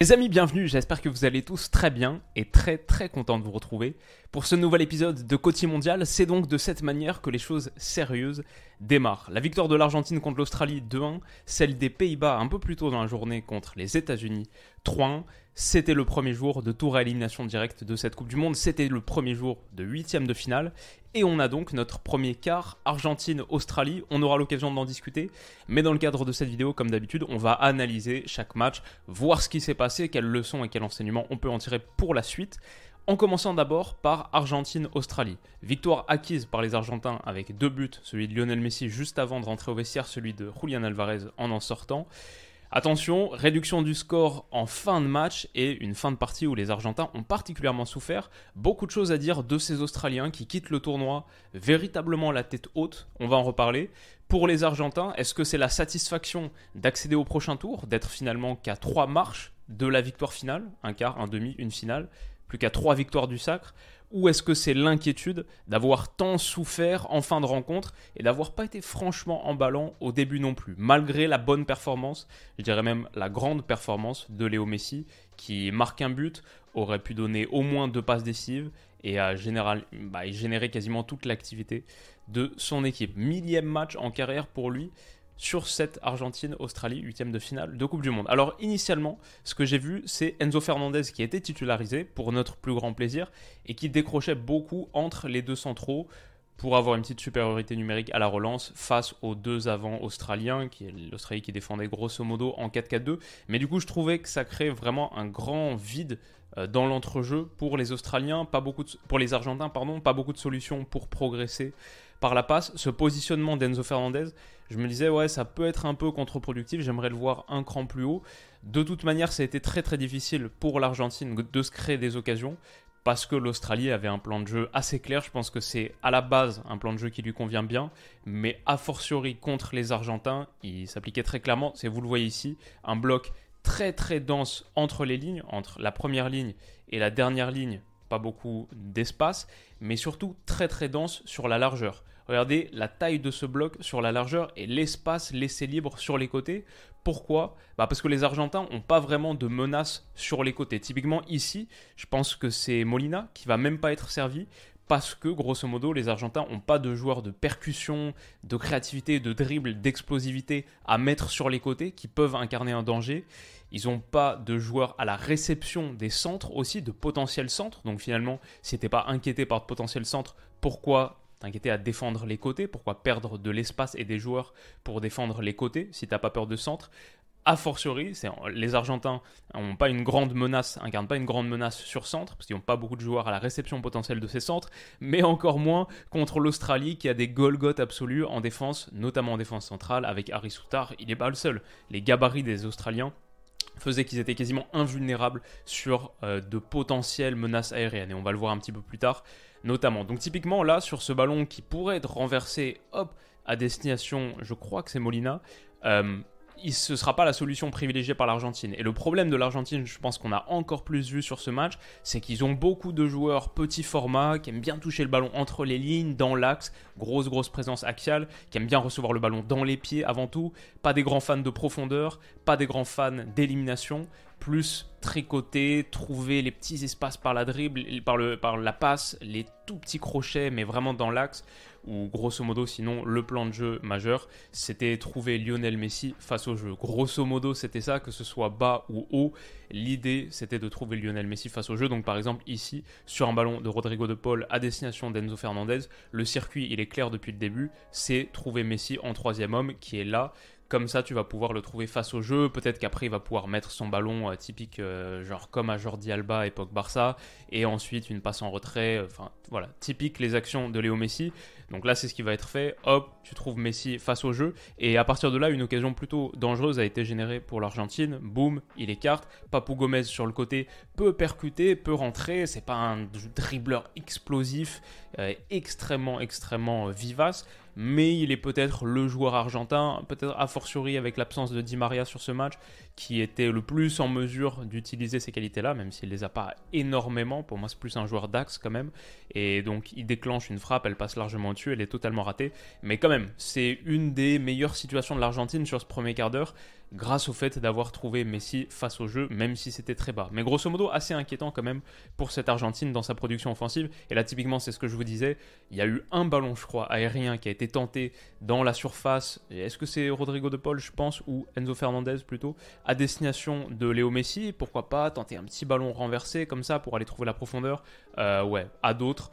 Les amis, bienvenue, j'espère que vous allez tous très bien et très très content de vous retrouver. Pour ce nouvel épisode de Côtier Mondial, c'est donc de cette manière que les choses sérieuses démarrent. La victoire de l'Argentine contre l'Australie 2-1, celle des Pays-Bas un peu plus tôt dans la journée contre les États-Unis 3-1, c'était le premier jour de tour à élimination directe de cette Coupe du Monde, c'était le premier jour de huitième de finale, et on a donc notre premier quart Argentine-Australie. On aura l'occasion d'en discuter, mais dans le cadre de cette vidéo, comme d'habitude, on va analyser chaque match, voir ce qui s'est passé, quelles leçons et quels enseignements on peut en tirer pour la suite. En commençant d'abord par Argentine-Australie. Victoire acquise par les Argentins avec deux buts, celui de Lionel Messi juste avant de rentrer au vestiaire, celui de Julian Alvarez en en sortant. Attention, réduction du score en fin de match et une fin de partie où les Argentins ont particulièrement souffert. Beaucoup de choses à dire de ces Australiens qui quittent le tournoi véritablement la tête haute. On va en reparler. Pour les Argentins, est-ce que c'est la satisfaction d'accéder au prochain tour, d'être finalement qu'à trois marches de la victoire finale, un quart, un demi, une finale, plus qu'à trois victoires du sacre? Ou est-ce que c'est l'inquiétude d'avoir tant souffert en fin de rencontre et d'avoir pas été franchement emballant au début non plus, malgré la bonne performance, je dirais même la grande performance de Léo Messi, qui marque un but, aurait pu donner au moins deux passes décisives et a général, bah, généré quasiment toute l'activité de son équipe. Millième match en carrière pour lui sur cette Argentine-Australie, huitième de finale de Coupe du Monde. Alors initialement, ce que j'ai vu, c'est Enzo Fernandez qui été titularisé pour notre plus grand plaisir et qui décrochait beaucoup entre les deux centraux pour avoir une petite supériorité numérique à la relance face aux deux avants australiens, qui est l'Australie qui défendait grosso modo en 4-4-2. Mais du coup, je trouvais que ça crée vraiment un grand vide euh, dans l'entrejeu pour les Australiens, pas beaucoup pour les Argentins, pardon, pas beaucoup de solutions pour progresser par la passe. Ce positionnement d'Enzo Fernandez, je me disais, ouais, ça peut être un peu contre-productif, j'aimerais le voir un cran plus haut. De toute manière, ça a été très très difficile pour l'Argentine de se créer des occasions parce que l'Australie avait un plan de jeu assez clair. Je pense que c'est à la base un plan de jeu qui lui convient bien, mais a fortiori contre les Argentins, il s'appliquait très clairement. C'est vous le voyez ici, un bloc très très dense entre les lignes, entre la première ligne et la dernière ligne, pas beaucoup d'espace, mais surtout très très dense sur la largeur. Regardez la taille de ce bloc sur la largeur et l'espace laissé libre sur les côtés. Pourquoi? Bah Parce que les Argentins n'ont pas vraiment de menace sur les côtés. Typiquement ici, je pense que c'est Molina qui va même pas être servi parce que grosso modo les Argentins n'ont pas de joueurs de percussion, de créativité, de dribble, d'explosivité à mettre sur les côtés qui peuvent incarner un danger. Ils n'ont pas de joueurs à la réception des centres aussi, de potentiels centres. Donc finalement, si n'était pas inquiété par de potentiels centres, pourquoi t'inquiéter à défendre les côtés, pourquoi perdre de l'espace et des joueurs pour défendre les côtés si t'as pas peur de centre? A fortiori, les Argentins n'ont pas une grande menace, incarnent pas une grande menace sur centre, parce qu'ils n'ont pas beaucoup de joueurs à la réception potentielle de ces centres, mais encore moins contre l'Australie qui a des Golgoth absolus en défense, notamment en défense centrale, avec Harry Soutar, il n'est pas le seul. Les gabarits des Australiens faisaient qu'ils étaient quasiment invulnérables sur euh, de potentielles menaces aériennes, et on va le voir un petit peu plus tard notamment. Donc typiquement là, sur ce ballon qui pourrait être renversé, hop, à destination, je crois que c'est Molina, euh, ce ne sera pas la solution privilégiée par l'Argentine. Et le problème de l'Argentine, je pense qu'on a encore plus vu sur ce match, c'est qu'ils ont beaucoup de joueurs petit format, qui aiment bien toucher le ballon entre les lignes, dans l'axe, grosse grosse présence axiale, qui aiment bien recevoir le ballon dans les pieds avant tout, pas des grands fans de profondeur, pas des grands fans d'élimination, plus tricoter, trouver les petits espaces par la dribble, par, la passe, les tout petits crochets, mais vraiment dans l'axe, ou grosso modo, sinon, le plan de jeu majeur, c'était trouver Lionel Messi face au jeu. Grosso modo, c'était ça, que ce soit bas ou haut. L'idée, c'était de trouver Lionel Messi face au jeu. Donc, par exemple, ici, sur un ballon de Rodrigo de Paul à destination d'Enzo Fernandez, le circuit, il est clair depuis le début, c'est trouver Messi en troisième homme qui est là comme ça, tu vas pouvoir le trouver face au jeu. Peut-être qu'après, il va pouvoir mettre son ballon euh, typique, euh, genre comme à Jordi Alba, époque Barça, et ensuite une passe en retrait. Enfin, voilà, typique les actions de Léo Messi. Donc là, c'est ce qui va être fait. Hop, tu trouves Messi face au jeu. Et à partir de là, une occasion plutôt dangereuse a été générée pour l'Argentine. Boum, il écarte. Papou Gomez sur le côté peut percuter, peut rentrer. C'est pas un dribbleur explosif, euh, extrêmement, extrêmement vivace mais il est peut-être le joueur argentin, peut-être a fortiori avec l'absence de Di Maria sur ce match, qui était le plus en mesure d'utiliser ces qualités-là, même s'il les a pas énormément. Pour moi, c'est plus un joueur d'axe quand même. Et donc, il déclenche une frappe, elle passe largement dessus, elle est totalement ratée. Mais quand même, c'est une des meilleures situations de l'Argentine sur ce premier quart d'heure grâce au fait d'avoir trouvé Messi face au jeu, même si c'était très bas. Mais grosso modo, assez inquiétant quand même pour cette Argentine dans sa production offensive. Et là, typiquement, c'est ce que je vous disais. Il y a eu un ballon, je crois, aérien qui a été tenté dans la surface. Est-ce que c'est Rodrigo de Paul, je pense, ou Enzo Fernandez plutôt, à destination de Léo Messi? Pourquoi pas tenter un petit ballon renversé comme ça pour aller trouver la profondeur? Euh, Ouais, à d'autres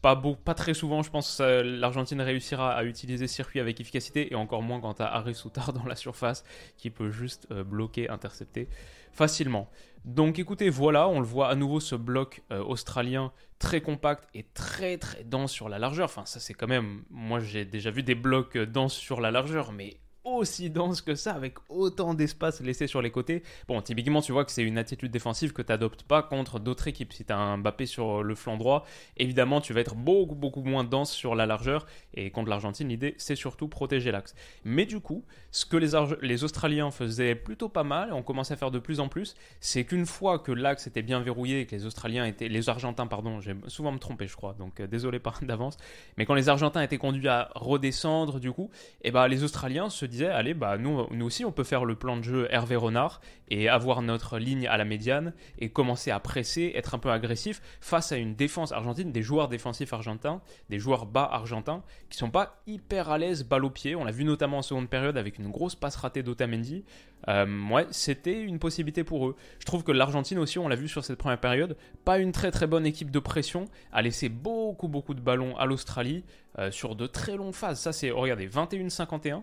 pas, pas très souvent, je pense, que l'Argentine réussira à utiliser circuit avec efficacité, et encore moins quand tu as Harry Soutard dans la surface qui peut juste euh, bloquer, intercepter facilement. Donc écoutez, voilà, on le voit à nouveau ce bloc euh, australien très compact et très très dense sur la largeur. Enfin, ça c'est quand même, moi j'ai déjà vu des blocs euh, denses sur la largeur, mais aussi dense que ça, avec autant d'espace laissé sur les côtés. Bon, typiquement, tu vois que c'est une attitude défensive que tu n'adoptes pas contre d'autres équipes. Si tu as un Mbappé sur le flanc droit, évidemment, tu vas être beaucoup, beaucoup moins dense sur la largeur. Et contre l'Argentine, l'idée, c'est surtout protéger l'axe. Mais du coup, ce que les, Australiens faisaient plutôt pas mal, on commençait à faire de plus en plus, c'est qu'une fois que l'axe était bien verrouillé et que les Australiens étaient, les Argentins, pardon, j'ai souvent me tromper, je crois, donc euh, désolé d'avance, mais quand les Argentins étaient conduits à redescendre, du coup, et eh ben, les Australiens se disaient allez, bah, nous, nous aussi, on peut faire le plan de jeu Hervé Renard et avoir notre ligne à la médiane et commencer à presser, être un peu agressif face à une défense argentine, des joueurs défensifs argentins, des joueurs bas argentins qui sont pas hyper à l'aise balle au pied. On l'a vu notamment en seconde période avec une grosse passe ratée d'Otamendi. Euh, ouais, c'était une possibilité pour eux. Je trouve que l'Argentine aussi, on l'a vu sur cette première période, pas une très très bonne équipe de pression, a laissé beaucoup beaucoup de ballons à l'Australie euh, sur de très longues phases. Ça c'est, regardez, 21-51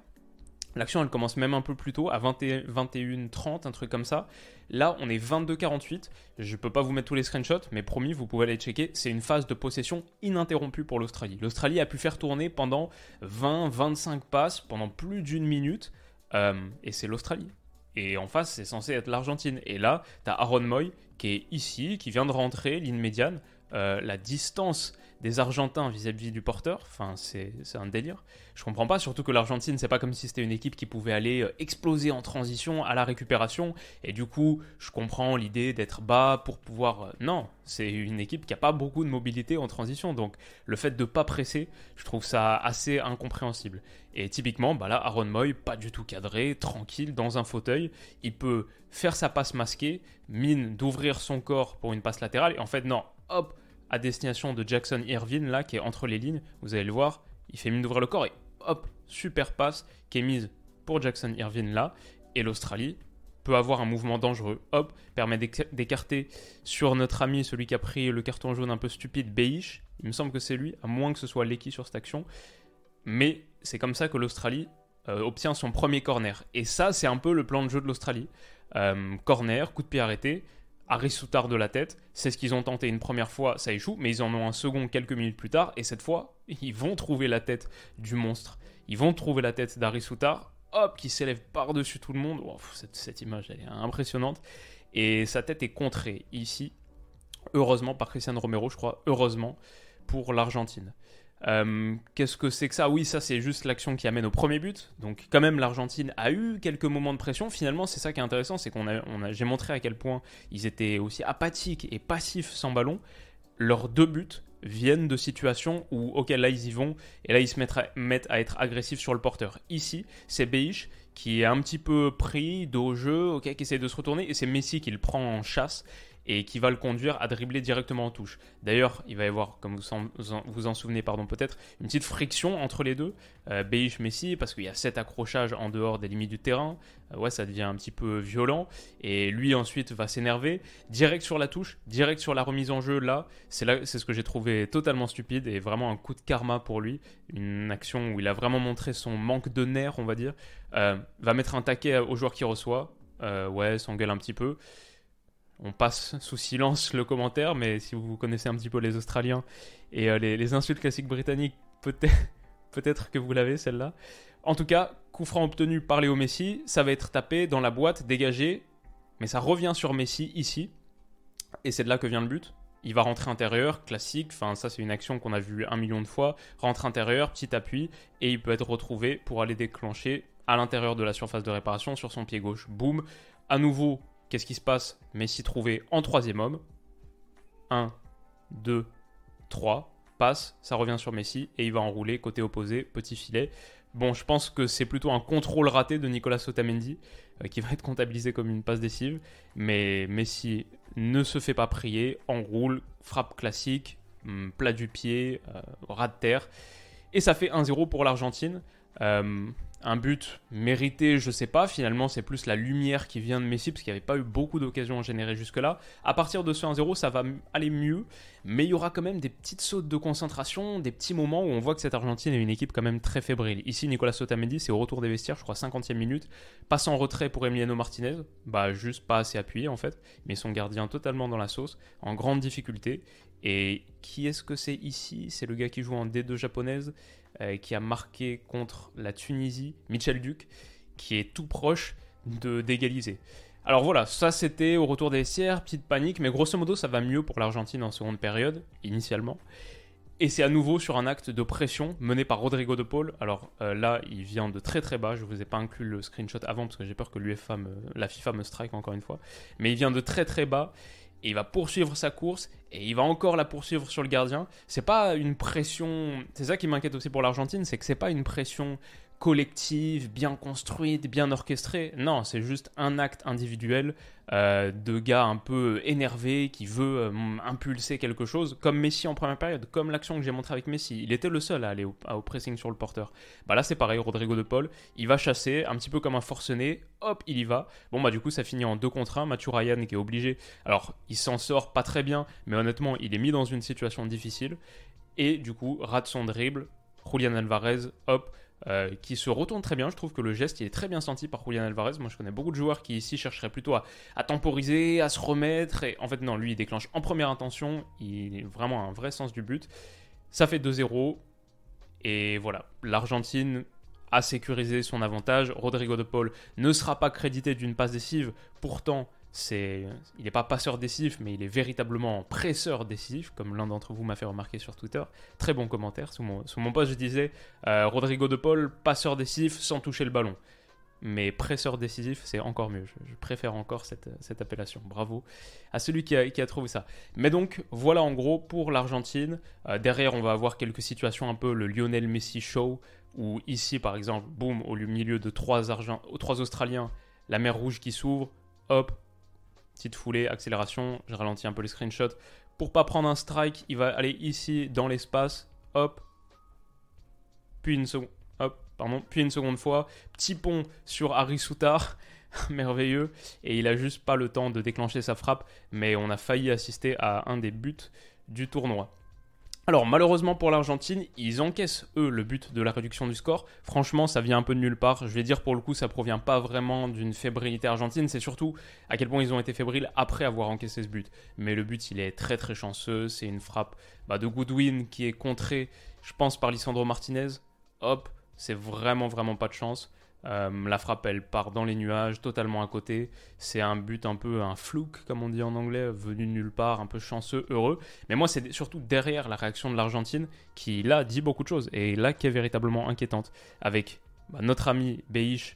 L'action, elle commence même un peu plus tôt, à 21, 30, un truc comme ça. Là, on est 22-48. Je peux pas vous mettre tous les screenshots, mais promis, vous pouvez aller checker. C'est une phase de possession ininterrompue pour l'Australie. L'Australie a pu faire tourner pendant 20-25 passes, pendant plus d'une minute. Euh, et c'est l'Australie. Et en face, c'est censé être l'Argentine. Et là, tu Aaron Moy qui est ici, qui vient de rentrer, ligne médiane. Euh, la distance des Argentins vis-à-vis du porteur. Enfin, c'est un délire. Je comprends pas, surtout que l'Argentine, c'est pas comme si c'était une équipe qui pouvait aller euh, exploser en transition à la récupération. Et du coup, je comprends l'idée d'être bas pour pouvoir. Euh, non, c'est une équipe qui a pas beaucoup de mobilité en transition. Donc, le fait de pas presser, je trouve ça assez incompréhensible. Et typiquement, bah là, Aaron Moy, pas du tout cadré, tranquille, dans un fauteuil. Il peut faire sa passe masquée, mine d'ouvrir son corps pour une passe latérale. Et en fait, non, hop, à destination de Jackson Irvine, là, qui est entre les lignes. Vous allez le voir, il fait mine d'ouvrir le corps et hop, super passe qui est mise pour Jackson Irvine là. Et l'Australie peut avoir un mouvement dangereux, hop, permet d'écarter sur notre ami, celui qui a pris le carton jaune un peu stupide, Beish. Il me semble que c'est lui, à moins que ce soit Lecky sur cette action. Mais c'est comme ça que l'Australie euh, obtient son premier corner. Et ça, c'est un peu le plan de jeu de l'Australie. Euh, corner, coup de pied arrêté, Harry Soutard de la tête. C'est ce qu'ils ont tenté une première fois, ça échoue, mais ils en ont un second quelques minutes plus tard, et cette fois, ils vont trouver la tête du monstre. Ils vont trouver la tête d'Harry Soutard, hop, qui s'élève par-dessus tout le monde. cette, image, elle est impressionnante. Et sa tête est contrée ici, heureusement, par Cristiano Romero, je crois, heureusement, pour l'Argentine. Euh, qu'est-ce que c'est que ça? Oui, ça c'est juste l'action qui amène au premier but. Donc quand même l'Argentine a eu quelques moments de pression. Finalement, c'est ça qui est intéressant, c'est qu'on a, j'ai montré à quel point ils étaient aussi apathiques et passifs sans ballon. Leurs deux buts viennent de situations où, ok, là ils y vont, et là ils se mettent à, mettent à être agressifs sur le porteur. Ici, c'est Beish qui est un petit peu pris dos jeu, ok, qui essaie de se retourner, et c'est Messi qui le prend en chasse et qui va le conduire à dribbler directement en touche. D'ailleurs, il va y avoir, comme vous en, vous en souvenez pardon peut-être, une petite friction entre les deux, euh, Messi, parce qu'il y a sept accrochages en dehors des limites du terrain. Euh, ouais, ça devient un petit peu violent. Et lui ensuite va s'énerver, direct sur la touche, direct sur la remise en jeu. Là, c'est là, c'est ce que j'ai trouvé totalement stupide et vraiment un coup de karma pour lui. Une action où il a vraiment montré son manque de nerfs, on va dire. Euh, va mettre un taquet au joueur qui reçoit. Euh, ouais, s'engueule un petit peu on passe sous silence le commentaire, mais si vous connaissez un petit peu les Australiens et euh, les, insultes classiques britanniques, peut-être que vous l'avez celle-là. En tout cas, coup franc obtenu par Léo Messi, ça va être tapé dans la boîte, dégagé, mais ça revient sur Messi ici, et c'est de là que vient le but. Il va rentrer intérieur, classique, enfin ça c'est une action qu'on a vue un million de fois, rentre intérieur, petit appui, et il peut être retrouvé pour aller déclencher à l'intérieur de la surface de réparation sur son pied gauche. Boum, à nouveau, qu'est-ce qui se passe? Messi trouvé en troisième homme. 1, 2, 3, passe, ça revient sur Messi, et il va enrouler côté opposé, petit filet. Bon, je pense que c'est plutôt un contrôle raté de Nicolas Otamendi euh, qui va être comptabilisé comme une passe décisive. Mais Messi ne se fait pas prier, enroule, frappe classique, hum, plat du pied, euh, ras de terre. Et ça fait 1-0 pour l'Argentine. Euh, un but mérité, je sais pas. Finalement, c'est plus la lumière qui vient de Messi parce qu'il n'y avait pas eu beaucoup d'occasions à générer jusque-là. À partir de ce 1-0, ça va aller mieux, mais il y aura quand même des petites sautes de concentration, des petits moments où on voit que cette Argentine est une équipe quand même très fébrile. Ici, Nicolas Sotamendi, c'est au retour des vestiaires, je crois 50e minute, passe en retrait pour Emiliano Martinez, bah juste pas assez appuyé en fait, mais son gardien totalement dans la sauce, en grande difficulté. Et qui est-ce que c'est ici? C'est le gars qui joue en D2 japonaise euh, qui a marqué contre la Tunisie, Michel Duc, qui est tout proche de d'égaliser. Alors voilà, ça c'était au retour des vestiaires, petite panique, mais grosso modo ça va mieux pour l'Argentine en seconde période, initialement. Et c'est à nouveau sur un acte de pression mené par Rodrigo de Paul. Alors euh, là, il vient de très très bas. Je vous ai pas inclus le screenshot avant parce que j'ai peur que la FIFA me strike encore une fois. Mais il vient de très très bas et il va poursuivre sa course et il va encore la poursuivre sur le gardien. C'est pas une pression. C'est ça qui m'inquiète aussi pour l'Argentine, c'est que c'est pas une pression collective, bien construite, bien orchestrée. Non, c'est juste un acte individuel euh, de gars un peu énervé qui veut euh, impulser quelque chose, comme Messi en première période, comme l'action que j'ai montrée avec Messi. Il était le seul à aller au, pressing sur le porteur. Bah là, c'est pareil, Rodrigo de Paul, il va chasser, un petit peu comme un forcené, hop, il y va. Bon, bah du coup, ça finit en 2 contre 1. Mathieu Ryan qui est obligé. Alors, il s'en sort pas très bien, mais honnêtement, il est mis dans une situation difficile. Et du coup, rate son dribble. Julian Alvarez, hop, euh, qui se retourne très bien. Je trouve que le geste il est très bien senti par Julian Alvarez. Moi je connais beaucoup de joueurs qui ici chercheraient plutôt à, temporiser, à se remettre. Et en fait non, lui il déclenche en première intention. Il a vraiment un vrai sens du but. Ça fait 2-0. Et voilà, l'Argentine a sécurisé son avantage. Rodrigo de Paul ne sera pas crédité d'une passe décisive. Pourtant, il n'est pas passeur décisif, mais il est véritablement presseur décisif, comme l'un d'entre vous m'a fait remarquer sur Twitter. Très bon commentaire. Sous mon, sous post, je disais euh, Rodrigo de Paul, passeur décisif sans toucher le ballon. Mais presseur décisif, c'est encore mieux. Je, préfère encore cette, appellation. Bravo à celui qui a, trouvé ça. Mais donc, voilà en gros pour l'Argentine. Euh, derrière, on va avoir quelques situations un peu le Lionel Messi show, où ici, par exemple, boum, au milieu de trois Australiens, la mer Rouge qui s'ouvre, hop, Petite foulée, accélération, je ralentis un peu les screenshots. Pour pas prendre un strike, il va aller ici dans l'espace, hop, puis une seconde, pardon, puis une seconde fois, petit pont sur Harry Soutar, merveilleux, et il a juste pas le temps de déclencher sa frappe, mais on a failli assister à un des buts du tournoi. Alors malheureusement pour l'Argentine, ils encaissent eux le but de la réduction du score. Franchement, ça vient un peu de nulle part. Je vais dire pour le coup, ça provient pas vraiment d'une fébrilité argentine, c'est surtout à quel point ils ont été fébriles après avoir encaissé ce but. Mais le but, il est très très chanceux. C'est une frappe bah, de Goodwin qui est contrée, je pense, par Lisandro Martinez. Hop, c'est vraiment vraiment pas de chance. Euh, la frappe, elle part dans les nuages, totalement à côté. C'est un but un peu un flouk, comme on dit en anglais, venu de nulle part, un peu chanceux, heureux. Mais moi, c'est surtout derrière la réaction de l'Argentine qui, là, dit beaucoup de choses. Et là, qui est véritablement inquiétante. Avec bah, notre ami Beish,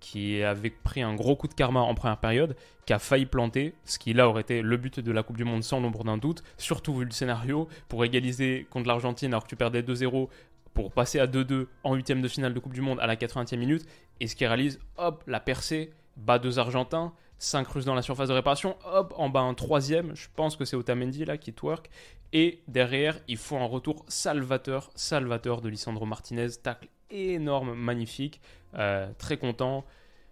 qui avait pris un gros coup de karma en première période, qui a failli planter, ce qui là aurait été le but de la Coupe du Monde sans l'ombre d'un doute, surtout vu le scénario, pour égaliser contre l'Argentine alors que tu perdais 2-0 pour passer à 2-2 en huitième de finale de Coupe du Monde à la 80e minute. Et ce qu'il réalise, hop, la percée, bas deux Argentins, 5 Russes dans la surface de réparation, hop, en bas un troisième, je pense que c'est Otamendi là qui twerk. Et derrière, il faut un retour salvateur, salvateur de Lisandro Martinez, tacle énorme, magnifique, euh, très content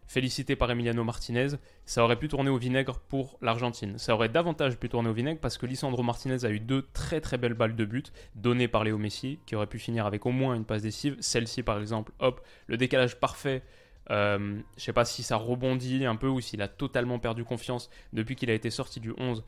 félicité par Emiliano Martinez, ça aurait pu tourner au vinaigre pour l'Argentine. Ça aurait davantage pu tourner au vinaigre parce que Lisandro Martinez a eu deux très très belles balles de but données par Léo Messi qui aurait pu finir avec au moins une passe décisive. Celle-ci par exemple, hop, le décalage parfait. Euh, je sais pas si ça rebondit un peu ou s'il a totalement perdu confiance depuis qu'il a été sorti du 11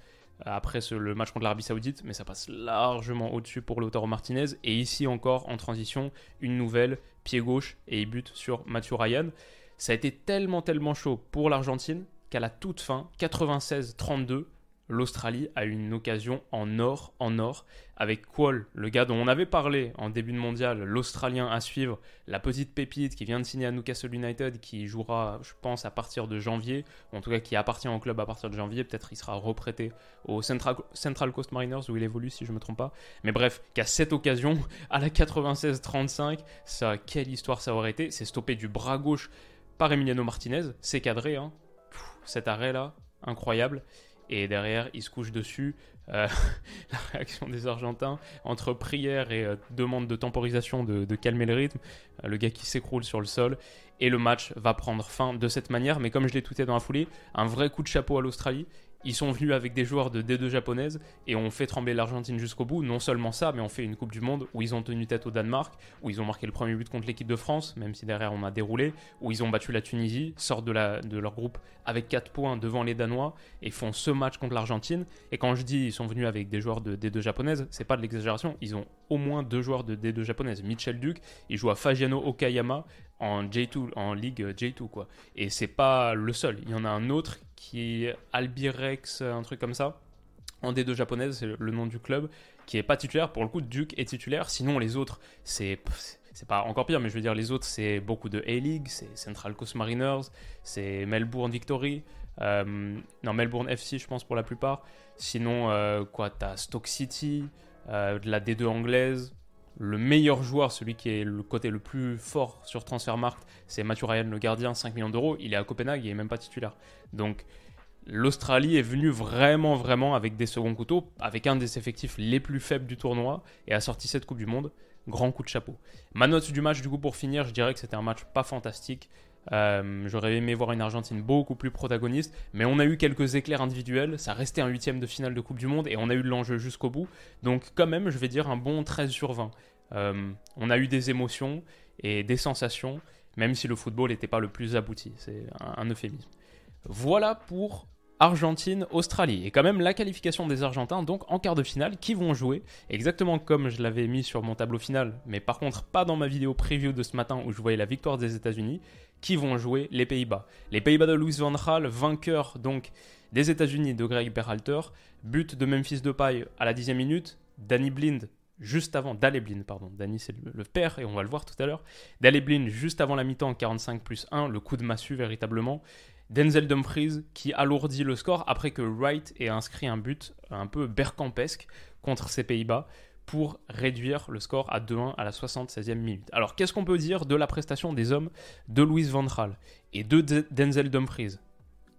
après le match contre l'Arabie Saoudite, mais ça passe largement au-dessus pour Lautaro Martinez. Et ici encore, en transition, une nouvelle, pied gauche, et il bute sur Mathieu Ryan. Ça a été tellement, tellement chaud pour l'Argentine qu'à la toute fin, 96-32, l'Australie a eu une occasion en or, en or, avec Quall, le gars dont on avait parlé en début de mondial, l'Australien à suivre, la petite pépite qui vient de signer à Newcastle United, qui jouera, je pense, à partir de janvier, en tout cas qui appartient au club à partir de janvier, peut-être il sera reprêté au Central, Central Coast Mariners où il évolue si je ne me trompe pas, mais bref, qu'à cette occasion, à la 96-35, ça, quelle histoire ça aurait été, c'est stoppé du bras gauche par Emiliano Martinez, c'est cadré, hein. cet arrêt là, incroyable et derrière il se couche dessus. Euh, la réaction des Argentins entre prière et euh, demande de temporisation de, calmer le rythme, euh, le gars qui s'écroule sur le sol et le match va prendre fin de cette manière. Mais comme je l'ai tout dans la foulée, un vrai coup de chapeau à l'Australie ils sont venus avec des joueurs de D2 japonaises et ont fait trembler l'Argentine jusqu'au bout. Non seulement ça, mais on fait une Coupe du Monde où ils ont tenu tête au Danemark, où ils ont marqué le premier but contre l'équipe de France, même si derrière on a déroulé, où ils ont battu la Tunisie, sortent de, leur groupe avec 4 points devant les Danois et font ce match contre l'Argentine. Et quand je dis ils sont venus avec des joueurs de D2 japonaises, c'est pas de l'exagération, ils ont au moins deux joueurs de D2 japonaises. Mitchell Duke, il joue à Fagiano Okayama en J2, en Ligue J2 quoi. Et c'est pas le seul. Il y en a un autre qui est Albirex, un truc comme ça. En D2 japonaise, c'est le nom du club, qui est pas titulaire. Pour le coup, Duke est titulaire. Sinon, les autres, c'est c'est pas encore pire, mais je veux dire, les autres, c'est beaucoup de A-League, c'est Central Coast Mariners, c'est Melbourne Victory, euh, non, Melbourne FC, je pense, pour la plupart. Sinon, euh, quoi, t'as Stoke City, euh, de la D2 anglaise, le meilleur joueur, celui qui est le côté le plus fort sur Transfermarkt, c'est Mathieu Ryan, le gardien, 5 millions d'euros. Il est à Copenhague, il n'est même pas titulaire. Donc l'Australie est venue vraiment, vraiment avec des seconds couteaux, avec un des effectifs les plus faibles du tournoi, et a sorti cette Coupe du Monde. Grand coup de chapeau. Ma note du match, du coup, pour finir, je dirais que c'était un match pas fantastique. Euh, j'aurais aimé voir une Argentine beaucoup plus protagoniste, mais on a eu quelques éclairs individuels. Ça restait un huitième de finale de Coupe du Monde et on a eu de l'enjeu jusqu'au bout. Donc, quand même, je vais dire un bon 13 sur 20. Euh, on a eu des émotions et des sensations, même si le football n'était pas le plus abouti. C'est un, un euphémisme. Voilà pour Argentine-Australie. Et quand même la qualification des Argentins, donc en quart de finale, qui vont jouer? Exactement comme je l'avais mis sur mon tableau final, mais par contre pas dans ma vidéo preview de ce matin où je voyais la victoire des États-Unis, qui vont jouer les Pays-Bas. Les Pays-Bas de Louis van Gaal, vainqueur donc des États-Unis de Greg Berhalter, but de Memphis Depay à la dixième minute, Danny Blind juste avant, Dale Blind, pardon, Danny c'est le, père et on va le voir tout à l'heure, Dale Blind juste avant la mi-temps 45 plus 1, le coup de massue véritablement, Denzel Dumfries qui alourdit le score après que Wright ait inscrit un but un peu bercampesque contre ses Pays-Bas pour réduire le score à 2-1 à la 76e minute. Alors qu'est-ce qu'on peut dire de la prestation des hommes de Louis Van Gaal et de Denzel Dumfries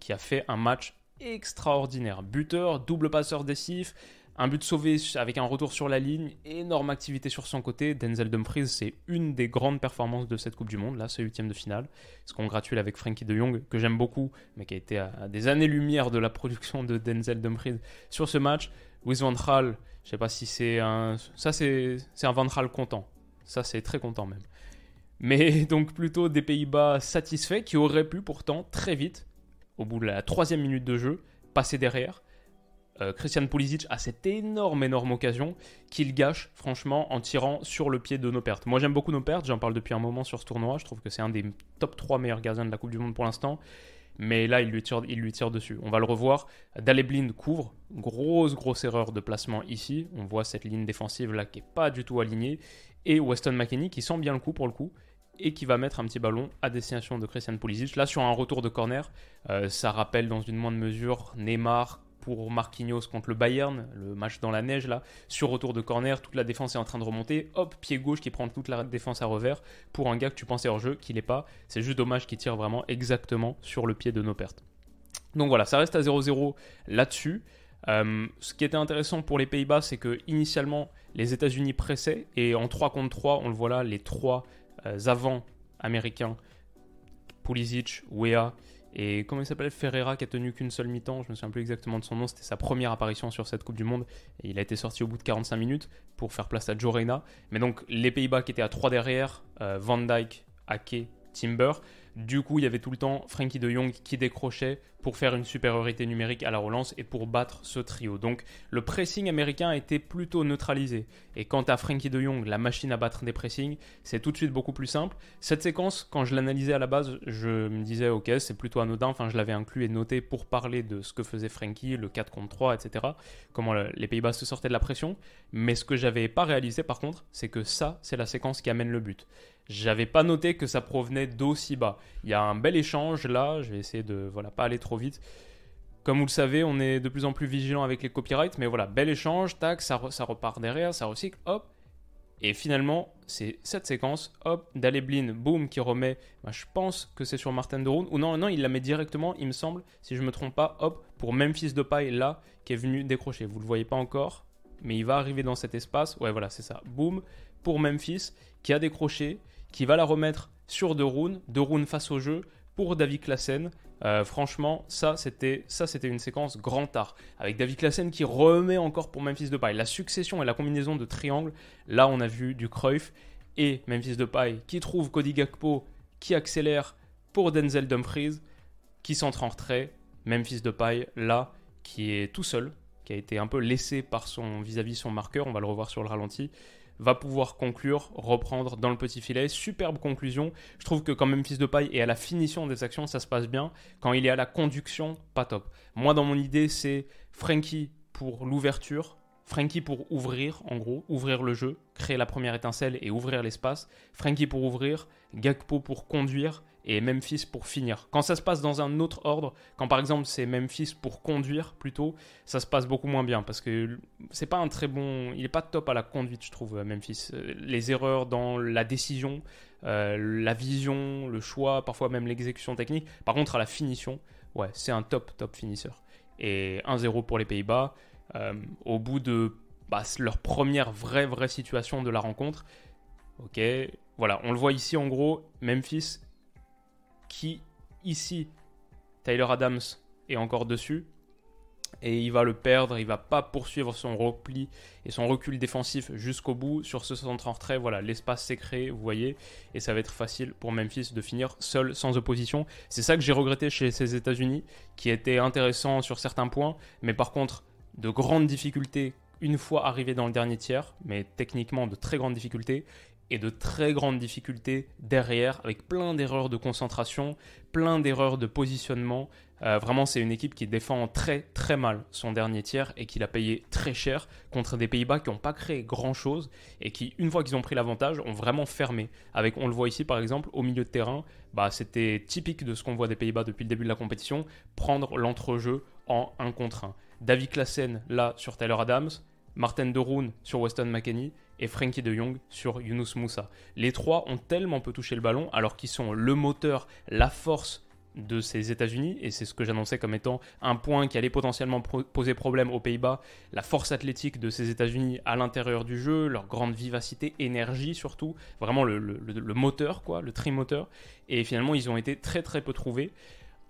qui a fait un match extraordinaire, buteur, double passeur décisif, un but sauvé avec un retour sur la ligne, énorme activité sur son côté. Denzel Dumfries, c'est une des grandes performances de cette Coupe du Monde, là, ce huitième de finale. Ce qu'on gratule avec Frankie de Jong, que j'aime beaucoup, mais qui a été à, des années-lumière de la production de Denzel Dumfries sur ce match. Louis Van je sais pas si c'est un. Ça, c'est un Van Gaal content. Ça, c'est très content même. Mais donc plutôt des Pays-Bas satisfaits qui auraient pu pourtant très vite, au bout de la troisième minute de jeu, passer derrière euh, Christian Pulisic a cette énorme, énorme occasion qu'il gâche, franchement, en tirant sur le pied de nos pertes. Moi, j'aime beaucoup nos pertes, j'en parle depuis un moment sur ce tournoi. Je trouve que c'est un des top 3 meilleurs gardiens de la Coupe du Monde pour l'instant. Mais là, il lui, tire, dessus. On va le revoir. Daleblind couvre. Grosse, grosse erreur de placement ici. On voit cette ligne défensive là qui n'est pas du tout alignée. Et Weston McKennie qui sent bien le coup pour le coup et qui va mettre un petit ballon à destination de Christian Pulisic. Là, sur un retour de corner, euh, ça rappelle dans une moindre mesure Neymar, pour Marquinhos contre le Bayern, le match dans la neige là, sur retour de corner, toute la défense est en train de remonter, hop, pied gauche qui prend toute la défense à revers pour un gars que tu pensais hors jeu, qui n'est pas, c'est juste dommage qu'il tire vraiment exactement sur le pied de nos pertes. Donc voilà, ça reste à 0-0 là-dessus. Euh, ce qui était intéressant pour les Pays-Bas, c'est que initialement les États-Unis pressaient et en 3 contre 3, on le voit là, les trois euh, avants américains, Pulisic, Wea et comment il s'appelle? Ferreira qui a tenu qu'une seule mi-temps, je me souviens plus exactement de son nom, c'était sa première apparition sur cette Coupe du Monde et il a été sorti au bout de 45 minutes pour faire place à Joe Reyna. Mais donc les Pays-Bas qui étaient à 3 derrière, euh, Van Dijk, Ake, Timber. Du coup, il y avait tout le temps Frankie de Jong qui décrochait pour faire une supériorité numérique à la relance et pour battre ce trio. Donc le pressing américain était plutôt neutralisé. Et quant à Frankie de Jong, la machine à battre des pressings, c'est tout de suite beaucoup plus simple. Cette séquence, quand je l'analysais à la base, je me disais ok, c'est plutôt anodin. Enfin, je l'avais inclus et noté pour parler de ce que faisait Frankie, le 4 contre 3, etc. Comment les Pays-Bas se sortaient de la pression. Mais ce que j'avais pas réalisé par contre, c'est que ça, c'est la séquence qui amène le but. J'avais pas noté que ça provenait d'aussi bas. Il y a un bel échange là, je vais essayer de voilà pas aller trop vite. Comme vous le savez, on est de plus en plus vigilant avec les copyrights, mais voilà, bel échange, tac, ça, repart derrière, ça recycle, hop. Et finalement, c'est cette séquence, hop, Daleblin, boum, qui remet, bah, je pense que c'est sur Martin de Roon, ou non, non, il la met directement, il me semble, si je me trompe pas, hop, pour Memphis de paille là, qui est venu décrocher. Vous le voyez pas encore, mais il va arriver dans cet espace, ouais, voilà, c'est ça, boum, pour Memphis, qui a décroché, qui va la remettre sur De Roon, De Roon face au jeu pour David Klassen. Euh, franchement, ça c'était ça c'était une séquence grand art avec David Klassen qui remet encore pour Memphis Depay. La succession et la combinaison de triangles, là on a vu du Cruyff et Memphis Depay qui trouve Cody Gakpo qui accélère pour Denzel Dumfries qui s'entre en retrait. Memphis Depay là qui est tout seul, qui a été un peu laissé par son vis-à-vis -vis son marqueur, on va le revoir sur le ralenti va pouvoir conclure, reprendre dans le petit filet. Superbe conclusion. Je trouve que quand même Fils de Paille est à la finition des actions, ça se passe bien. Quand il est à la conduction, pas top. Moi, dans mon idée, c'est Frankie pour l'ouverture, Frankie pour ouvrir, en gros, ouvrir le jeu, créer la première étincelle et ouvrir l'espace. Frankie pour ouvrir, Gakpo pour conduire et Memphis pour finir. Quand ça se passe dans un autre ordre, quand par exemple c'est Memphis pour conduire plutôt, ça se passe beaucoup moins bien parce que c'est pas un très bon, il est pas top à la conduite je trouve Memphis. Euh, les erreurs dans la décision, euh, la vision, le choix, parfois même l'exécution technique. Par contre à la finition, ouais c'est un top top finisseur. Et 1-0 pour les Pays-Bas. Euh, au bout de bah, leur première vraie vraie situation de la rencontre. Ok, voilà, on le voit ici en gros, Memphis qui, ici, Tyler Adams est encore dessus. Et il va le perdre, il va pas poursuivre son repli et son recul défensif jusqu'au bout. Sur ce centre en retrait, voilà, l'espace s'est créé, vous voyez, et ça va être facile pour Memphis de finir seul, sans opposition. C'est ça que j'ai regretté chez ces États-Unis, qui était intéressant sur certains points, mais par contre, de grandes difficultés une fois arrivé dans le dernier tiers, mais techniquement de très grandes difficultés et de très grandes difficultés derrière, avec plein d'erreurs de concentration, plein d'erreurs de positionnement. Euh, vraiment, c'est une équipe qui défend très très mal son dernier tiers et qui l'a payé très cher contre des Pays-Bas qui n'ont pas créé grand-chose et qui, une fois qu'ils ont pris l'avantage, ont vraiment fermé. Avec, on le voit ici par exemple, au milieu de terrain, bah, c'était typique de ce qu'on voit des Pays-Bas depuis le début de la compétition, prendre l'entrejeu en 1 contre 1. David Klassen là sur Tyler Adams, Martin de Roon sur Weston McKennie et Frankie de Jong sur Yunus Moussa. Les trois ont tellement peu touché le ballon alors qu'ils sont le moteur, la force de ces États-Unis, et c'est ce que j'annonçais comme étant un point qui allait potentiellement poser problème aux Pays-Bas, la force athlétique de ces États-Unis à l'intérieur du jeu, leur grande vivacité, énergie surtout, vraiment le, le moteur, quoi, le trimoteur, et finalement ils ont été très très peu trouvés.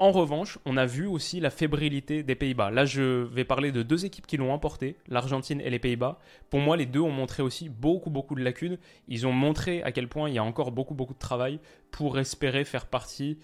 En revanche, on a vu aussi la fébrilité des Pays-Bas. Là, je vais parler de deux équipes qui l'ont emporté, l'Argentine et les Pays-Bas. Pour moi, les deux ont montré aussi beaucoup, beaucoup de lacunes. Ils ont montré à quel point il y a encore beaucoup, beaucoup de travail pour espérer faire partie,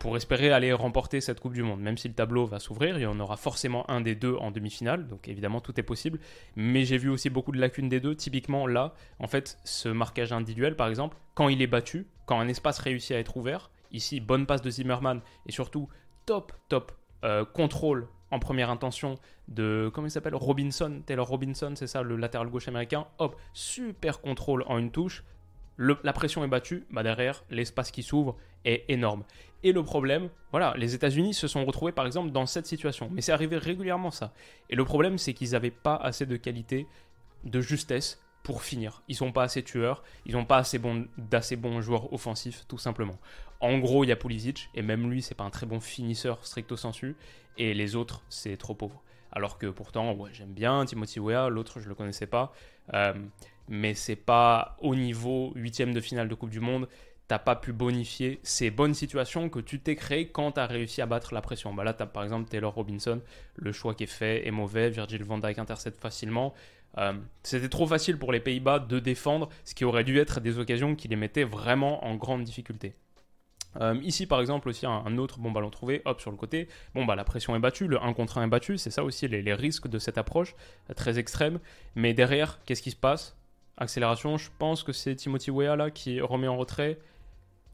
pour espérer aller remporter cette Coupe du Monde. Même si le tableau va s'ouvrir, il y en aura forcément un des deux en demi-finale. Donc évidemment, tout est possible. Mais j'ai vu aussi beaucoup de lacunes des deux. Typiquement, là, en fait, ce marquage individuel, par exemple, quand il est battu, quand un espace réussit à être ouvert, Ici, bonne passe de Zimmerman et surtout top, top euh, contrôle en première intention de, comment il s'appelle? Robinson, Taylor Robinson, c'est ça, le latéral gauche américain. Hop, super contrôle en une touche. la pression est battue, bah derrière, l'espace qui s'ouvre est énorme. Et le problème, voilà, les États-Unis se sont retrouvés par exemple dans cette situation. Mais c'est arrivé régulièrement ça. Et le problème, c'est qu'ils n'avaient pas assez de qualité, de justesse pour finir. Ils sont pas assez tueurs, ils n'ont pas assez bon, d'assez bons joueurs offensifs, tout simplement. En gros, il y a Pulisic, et même lui, c'est pas un très bon finisseur stricto sensu, et les autres, c'est trop pauvre. Alors que pourtant, ouais, j'aime bien Timothy Weah, l'autre, je le connaissais pas, euh, mais c'est pas au niveau huitième de finale de Coupe du Monde, t'as pas pu bonifier ces bonnes situations que tu t'es créées quand tu as réussi à battre la pression. Bah là, tu as par exemple Taylor Robinson, le choix qui est fait est mauvais, Virgil van Dijk intercepte facilement. Euh, c'était trop facile pour les Pays-Bas de défendre, ce qui aurait dû être des occasions qui les mettaient vraiment en grande difficulté. Euh, ici, par exemple, aussi un, autre bon ballon trouvé, hop, sur le côté. Bon, bah la pression est battue, le 1 contre 1 est battu. C'est ça aussi les, risques de cette approche, euh, très extrême. Mais derrière, qu'est-ce qui se passe? Accélération, je pense que c'est Timothy Weah là qui remet en retrait.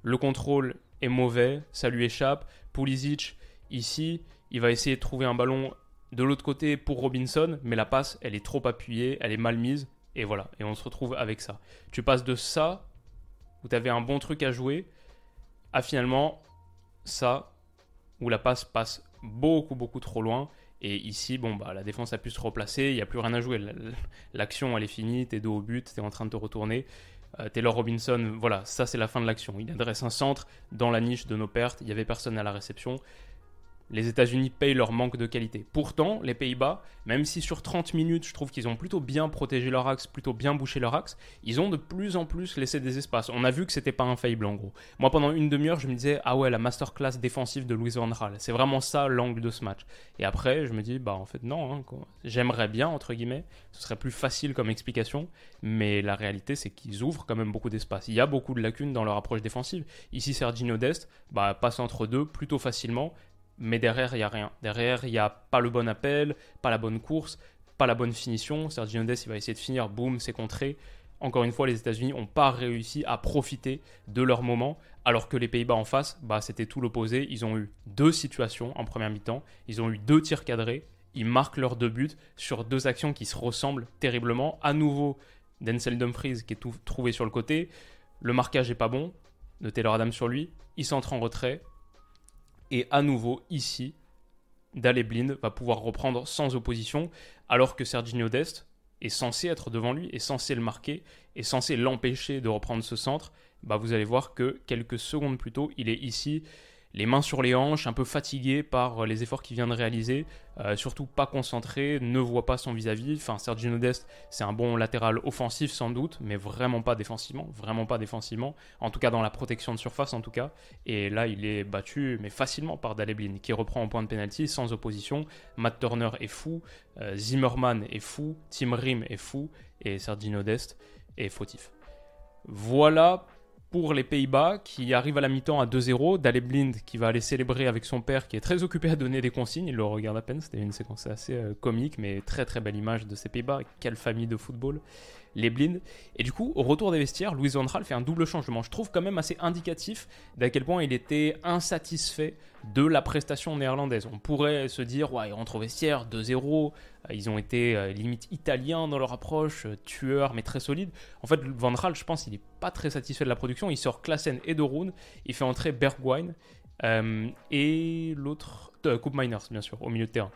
Le contrôle est mauvais, ça lui échappe. Pulisic, ici, il va essayer de trouver un ballon de l'autre côté pour Robinson, mais la passe, elle est trop appuyée, elle est mal mise. Et voilà, et on se retrouve avec ça. Tu passes de ça, où tu un bon truc à jouer, à finalement ça, où la passe passe beaucoup, beaucoup trop loin. Et ici, bon, bah, la défense a pu se replacer, il n'y a plus rien à jouer. L'action, elle est finie, t'es dos au but, t'es en train de te retourner. Euh, Taylor Robinson, voilà, ça c'est la fin de l'action. Il adresse un centre dans la niche de nos pertes, il n'y avait personne à la réception les États-Unis payent leur manque de qualité. Pourtant, les Pays-Bas, même si sur 30 minutes, je trouve qu'ils ont plutôt bien protégé leur axe, plutôt bien bouché leur axe, ils ont de plus en plus laissé des espaces. On a vu que c'était pas infaillible en gros. Moi, pendant une demi-heure, je me disais, ah ouais, la masterclass défensive de Louis Van Gaal. C'est vraiment ça l'angle de ce match. Et après, je me dis, bah en fait, non. Hein, J'aimerais bien, entre guillemets, ce serait plus facile comme explication, mais la réalité, c'est qu'ils ouvrent quand même beaucoup d'espace. Il y a beaucoup de lacunes dans leur approche défensive. Ici, Sergio Dest bah, passe entre deux plutôt facilement mais derrière, il n'y a rien. Derrière, il n'y a pas le bon appel, pas la bonne course, pas la bonne finition. Sergio Dest, il va essayer de finir, boum, c'est contré. Encore une fois, les États-Unis n'ont pas réussi à profiter de leur moment, alors que les Pays-Bas en face, bah, c'était tout l'opposé. Ils ont eu deux situations en première mi-temps, ils ont eu deux tirs cadrés, ils marquent leurs deux buts sur deux actions qui se ressemblent terriblement. À nouveau, Denzel Dumfries qui est tout, trouvé sur le côté. Le marquage n'est pas bon de Taylor Adams sur lui. Il s'entre en retrait. Et à nouveau, ici, Blind va pouvoir reprendre sans opposition, alors que Serginho Dest est censé être devant lui, est censé le marquer, est censé l'empêcher de reprendre ce centre. Bah vous allez voir que quelques secondes plus tôt, il est ici les mains sur les hanches, un peu fatigué par les efforts qu'il vient de réaliser, euh, surtout pas concentré, ne voit pas son vis-à-vis. Enfin, Sergio Dest, c'est un bon latéral offensif sans doute, mais vraiment pas défensivement, vraiment pas défensivement, en tout cas dans la protection de surface en tout cas. Et là, il est battu, mais facilement par Daleblin, qui reprend en point de pénalty sans opposition. Matt Turner est fou, euh, Zimmerman est fou, Tim Rim est fou, et Sergio Dest est fautif. Voilà pour les Pays-Bas qui arrivent à la mi-temps à 2-0. Daley Blind qui va aller célébrer avec son père qui est très occupé à donner des consignes. Il le regarde à peine. C'était une séquence assez euh, comique mais très très belle image de ces Pays-Bas. Quelle famille de football les blinds. Et du coup, au retour des vestiaires, Louis Van Gaal fait un double changement. Je trouve quand même assez indicatif d'à quel point il était insatisfait de la prestation néerlandaise. On pourrait se dire, ouais, ils rentrent au vestiaire 2-0, euh, ils ont été euh, limite italiens dans leur approche, euh, tueurs mais très solides. En fait, Van Gaal, je pense, il n'est pas très satisfait de la production. Il sort Klassen et Dorun, il fait entrer Bergwijn et l'autre, Coupe Miners, bien sûr, au milieu de terrain.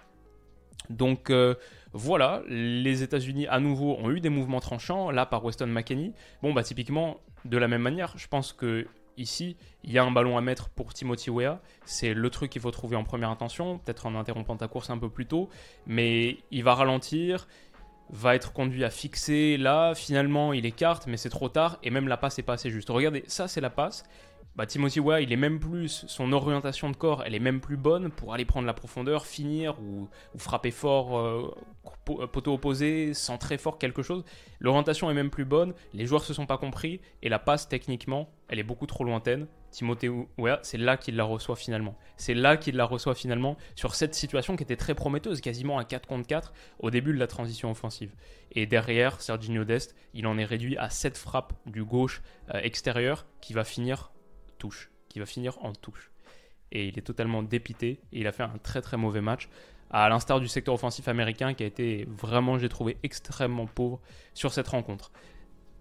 Donc euh, voilà, les États-Unis à nouveau ont eu des mouvements tranchants, là par Weston McKenney. Bon, bah typiquement, de la même manière, je pense que ici, il y a un ballon à mettre pour Timothy Weah. C'est le truc qu'il faut trouver en première intention, peut-être en interrompant ta course un peu plus tôt, mais il va ralentir, va être conduit à fixer là, finalement il écarte, mais c'est trop tard, et même la passe n'est pas assez juste. Regardez, ça c'est la passe, bah, Timothy Weah, il est même plus, son orientation de corps, elle est même plus bonne pour aller prendre la profondeur, finir ou, frapper fort, euh, euh, poteau opposé, centrer fort quelque chose. L'orientation est même plus bonne, les joueurs se sont pas compris et la passe techniquement, elle est beaucoup trop lointaine. Timothy Weah, c'est là qu'il la reçoit finalement. C'est là qu'il la reçoit finalement sur cette situation qui était très prometteuse, quasiment à 4 contre 4 au début de la transition offensive. Et derrière, Serginho Dest, il en est réduit à 7 frappes du gauche euh, extérieur qui va finir touche, qui va finir en touche. Et il est totalement dépité et il a fait un très très mauvais match, à l'instar du secteur offensif américain qui a été vraiment, j'ai trouvé, extrêmement pauvre sur cette rencontre.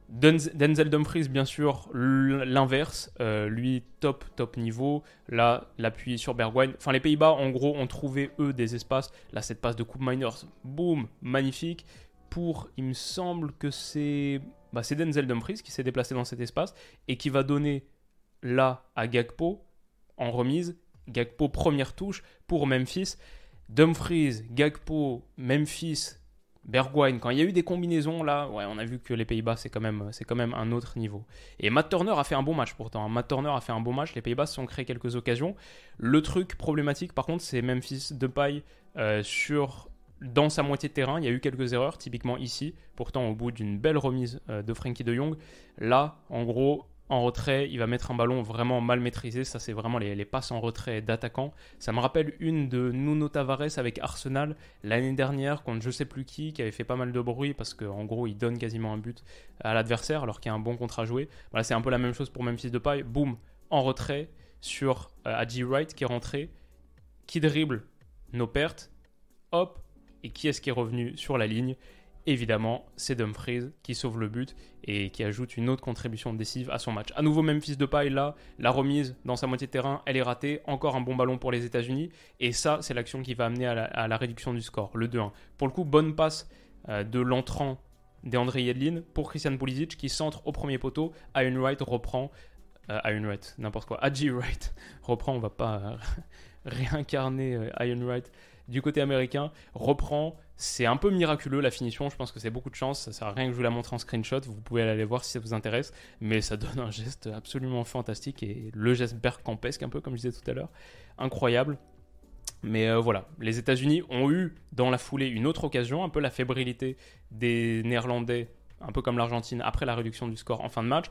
Denzel Dumfries, bien sûr, l'inverse. Euh, lui, top, top niveau. Là, l'appui sur Bergwijn. Enfin, les Pays-Bas, en gros, ont trouvé, eux, des espaces. Là, cette passe de Coupe Miners, boum, magnifique. Pour, il me semble que c'est bah, Denzel Dumfries qui s'est déplacé dans cet espace et qui va donner là à Gagpo en remise. Gagpo première touche pour Memphis. Dumfries, Gagpo, Memphis, Bergwijn. Quand il y a eu des combinaisons là, ouais, on a vu que les Pays-Bas c'est quand même quand même un autre niveau. Et Matt Turner a fait un bon match pourtant. Matt Turner a fait un bon match. Les Pays-Bas se sont créés quelques occasions. Le truc problématique par contre, c'est Memphis Depay euh, sur dans sa moitié de terrain, il y a eu quelques erreurs, typiquement ici. Pourtant, au bout d'une belle remise euh, de Frankie de Jong, là, en gros, en retrait, il va mettre un ballon vraiment mal maîtrisé. Ça, c'est vraiment les, passes en retrait d'attaquants. Ça me rappelle une de Nuno Tavares avec Arsenal l'année dernière contre je sais plus qui, qui avait fait pas mal de bruit parce qu'en gros, il donne quasiment un but à l'adversaire alors qu'il y a un bon contrat à jouer. Voilà, c'est un peu la même chose pour Memphis Depay. Boum, en retrait sur euh, Adji Wright qui est rentré, qui dribble? Nos pertes, hop, et qui est-ce qui est revenu sur la ligne? Évidemment, c'est Dumfries qui sauve le but et qui ajoute une autre contribution décisive à son match. À nouveau, même fils de paille là, la remise dans sa moitié de terrain, elle est ratée. Encore un bon ballon pour les États-Unis. Et ça, c'est l'action qui va amener à la, réduction du score, le 2-1. Pour le coup, bonne passe euh, de l'entrant d'André Yedlin pour Christian Pulisic qui centre au premier poteau. Iron Wright reprend. Euh, Wright, n'importe quoi. Adji Wright reprend, on va pas euh, réincarner Iron Wright du côté américain, reprend. C'est un peu miraculeux la finition, je pense que c'est beaucoup de chance. Ça sert à rien que je vous la montre en screenshot, vous pouvez aller voir si ça vous intéresse. Mais ça donne un geste absolument fantastique et le geste bergkampesque, un peu comme je disais tout à l'heure. Incroyable. Mais euh, voilà, les États-Unis ont eu dans la foulée une autre occasion, un peu la fébrilité des Néerlandais, un peu comme l'Argentine après la réduction du score en fin de match.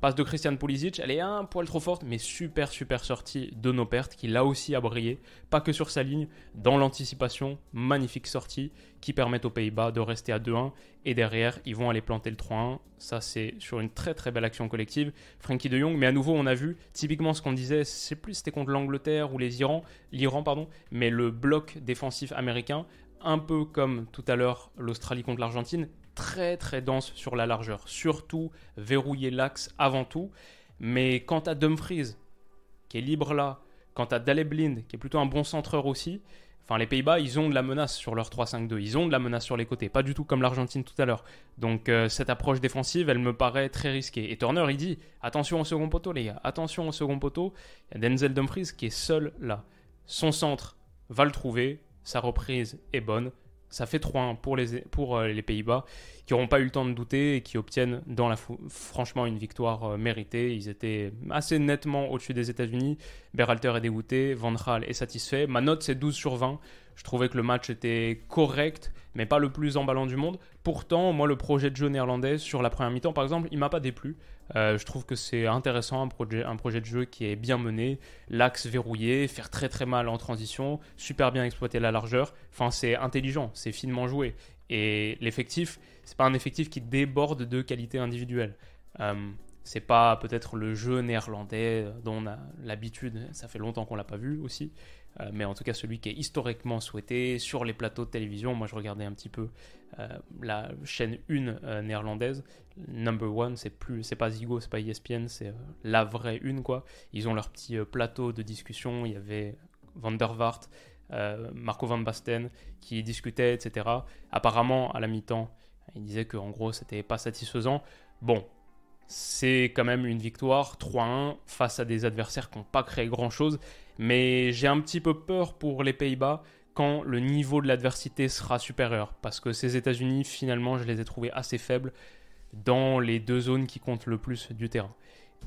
Passe de Christian Pulisic, elle est un poil trop forte, mais super super sortie de nos pertes, qui là aussi a brillé, pas que sur sa ligne, dans l'anticipation, magnifique sortie, qui permet aux Pays-Bas de rester à 2-1, et derrière, ils vont aller planter le 3-1, ça c'est sur une très très belle action collective, Frankie de Jong, mais à nouveau on a vu, typiquement ce qu'on disait, c'est plus c'était contre l'Angleterre ou les Iran, l'Iran pardon, mais le bloc défensif américain, un peu comme tout à l'heure l'Australie contre l'Argentine, très très dense sur la largeur. Surtout verrouiller l'axe avant tout. Mais quant à Dumfries, qui est libre là, quant à Daleblind, qui est plutôt un bon centreur aussi, enfin les Pays-Bas, ils ont de la menace sur leur 3-5-2. Ils ont de la menace sur les côtés, pas du tout comme l'Argentine tout à l'heure. Donc euh, cette approche défensive, elle me paraît très risquée. Et Turner, il dit attention au second poteau, les gars, attention au second poteau. Il y a Denzel Dumfries qui est seul là. Son centre va le trouver, sa reprise est bonne. Ça fait 3-1 pour les, pour euh, les Pays-Bas, qui n'auront pas eu le temps de douter et qui obtiennent franchement une victoire euh, méritée. Ils étaient assez nettement au-dessus des États-Unis. Berhalter est dégoûté, Van Gaal est satisfait. Ma note, c'est 12 sur 20. Je trouvais que le match était correct, mais pas le plus emballant du monde. Pourtant, moi, le projet de jeu néerlandais sur la première mi-temps, par exemple, il m'a pas déplu. Euh, je trouve que c'est intéressant, un projet, un projet de jeu qui est bien mené, l'axe verrouillé, faire très très mal en transition, super bien exploiter la largeur. Enfin, c'est intelligent, c'est finement joué. Et l'effectif, c'est pas un effectif qui déborde de qualité individuelle. Euh, c'est pas peut-être le jeu néerlandais dont on a l'habitude, ça fait longtemps qu'on l'a pas vu aussi. Euh, mais en tout cas celui qui est historiquement souhaité sur les plateaux de télévision. Moi, je regardais un petit peu euh, la chaîne 1 euh, néerlandaise. Number One, c'est plus, c'est pas Zigo, c'est pas ESPN, c'est la vraie une quoi. Ils ont leur petit plateau de discussion. Il y avait Van der Vaart, Marco Van Basten qui discutaient, etc. Apparemment, à la mi-temps, il disait que en gros, c'était pas satisfaisant. Bon, c'est quand même une victoire 3-1 face à des adversaires qui n'ont pas créé grand-chose. Mais j'ai un petit peu peur pour les Pays-Bas quand le niveau de l'adversité sera supérieur. Parce que ces États-Unis, finalement, je les ai trouvés assez faibles dans les deux zones qui comptent le plus du terrain.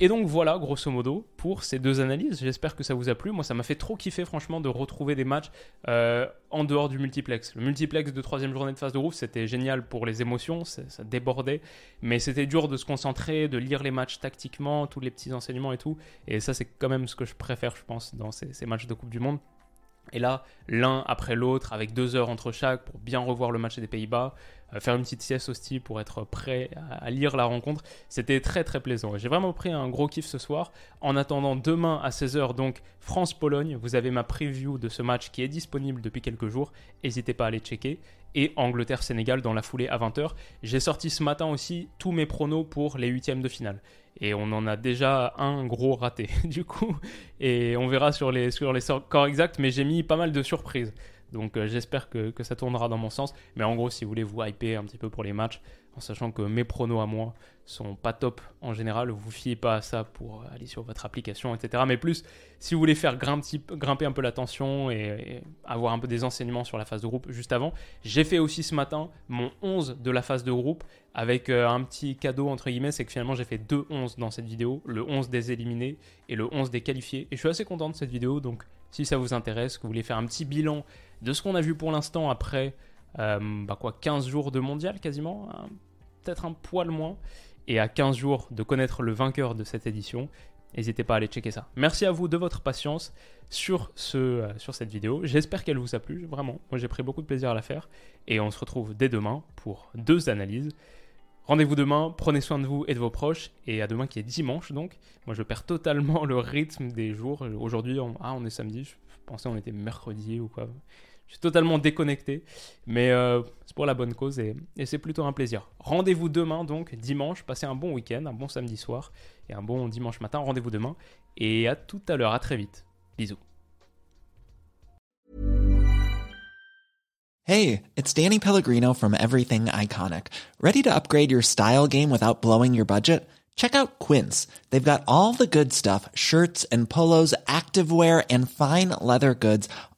Et donc voilà, grosso modo, pour ces deux analyses. J'espère que ça vous a plu. Moi, ça m'a fait trop kiffer, franchement, de retrouver des matchs euh, en dehors du multiplex. Le multiplex de troisième journée de phase de groupe, c'était génial pour les émotions, ça débordait. Mais c'était dur de se concentrer, de lire les matchs tactiquement, tous les petits enseignements et tout. Et ça, c'est quand même ce que je préfère, je pense, dans ces matchs de Coupe du Monde. Et là, l'un après l'autre, avec deux heures entre chaque, pour bien revoir le match des Pays-Bas, euh, faire une petite sieste aussi pour être prêt à, lire la rencontre, c'était très très plaisant. J'ai vraiment pris un gros kiff ce soir. En attendant demain à 16h, donc France-Pologne, vous avez ma preview de ce match qui est disponible depuis quelques jours. N'hésitez pas à aller checker. Et Angleterre-Sénégal dans la foulée à 20h. J'ai sorti ce matin aussi tous mes pronos pour les huitièmes de finale et on en a déjà un gros raté du coup. Et on verra sur les, sur les scores exacts mais j'ai mis pas mal de surprises. Donc euh, j'espère que, que, ça tournera dans mon sens. Mais en gros si vous voulez vous hyper un petit peu pour les matchs en sachant que mes pronos à moi sont pas top en général. Vous fiez pas à ça pour aller sur votre application, etc. Mais plus, si vous voulez faire grimper, un peu la tension et, avoir un peu des enseignements sur la phase de groupe juste avant, j'ai fait aussi ce matin mon 11 de la phase de groupe avec euh, un petit cadeau entre guillemets, c'est que finalement j'ai fait deux 11 dans cette vidéo, le 11 des éliminés et le 11 des qualifiés. Et je suis assez content de cette vidéo, donc si ça vous intéresse, que vous voulez faire un petit bilan de ce qu'on a vu pour l'instant après bah quoi, 15 jours de mondial quasiment, peut-être un poil moins, et à 15 jours de connaître le vainqueur de cette édition. N'hésitez pas à aller checker ça. Merci à vous de votre patience sur, ce, euh, sur cette vidéo. J'espère qu'elle vous a plu, vraiment. Moi j'ai pris beaucoup de plaisir à la faire. Et on se retrouve dès demain pour deux analyses. Rendez-vous demain, prenez soin de vous et de vos proches, et à demain qui est dimanche donc. Moi je perds totalement le rythme des jours. Aujourd'hui, on, ah, on est samedi, je pensais on était mercredi ou quoi. Je suis totalement déconnecté, mais euh, c'est pour la bonne cause et, et c'est plutôt un plaisir. Rendez-vous demain donc, dimanche, passez un bon week-end, un bon samedi soir et un bon dimanche matin. Rendez-vous demain et à tout à l'heure, à très vite. Bisous. Hey, it's Danny Pellegrino from Everything Iconic. Ready to upgrade your style game without blowing your budget? Check out Quince. They've got all the good stuff shirts and polos, activewear, and fine leather goods,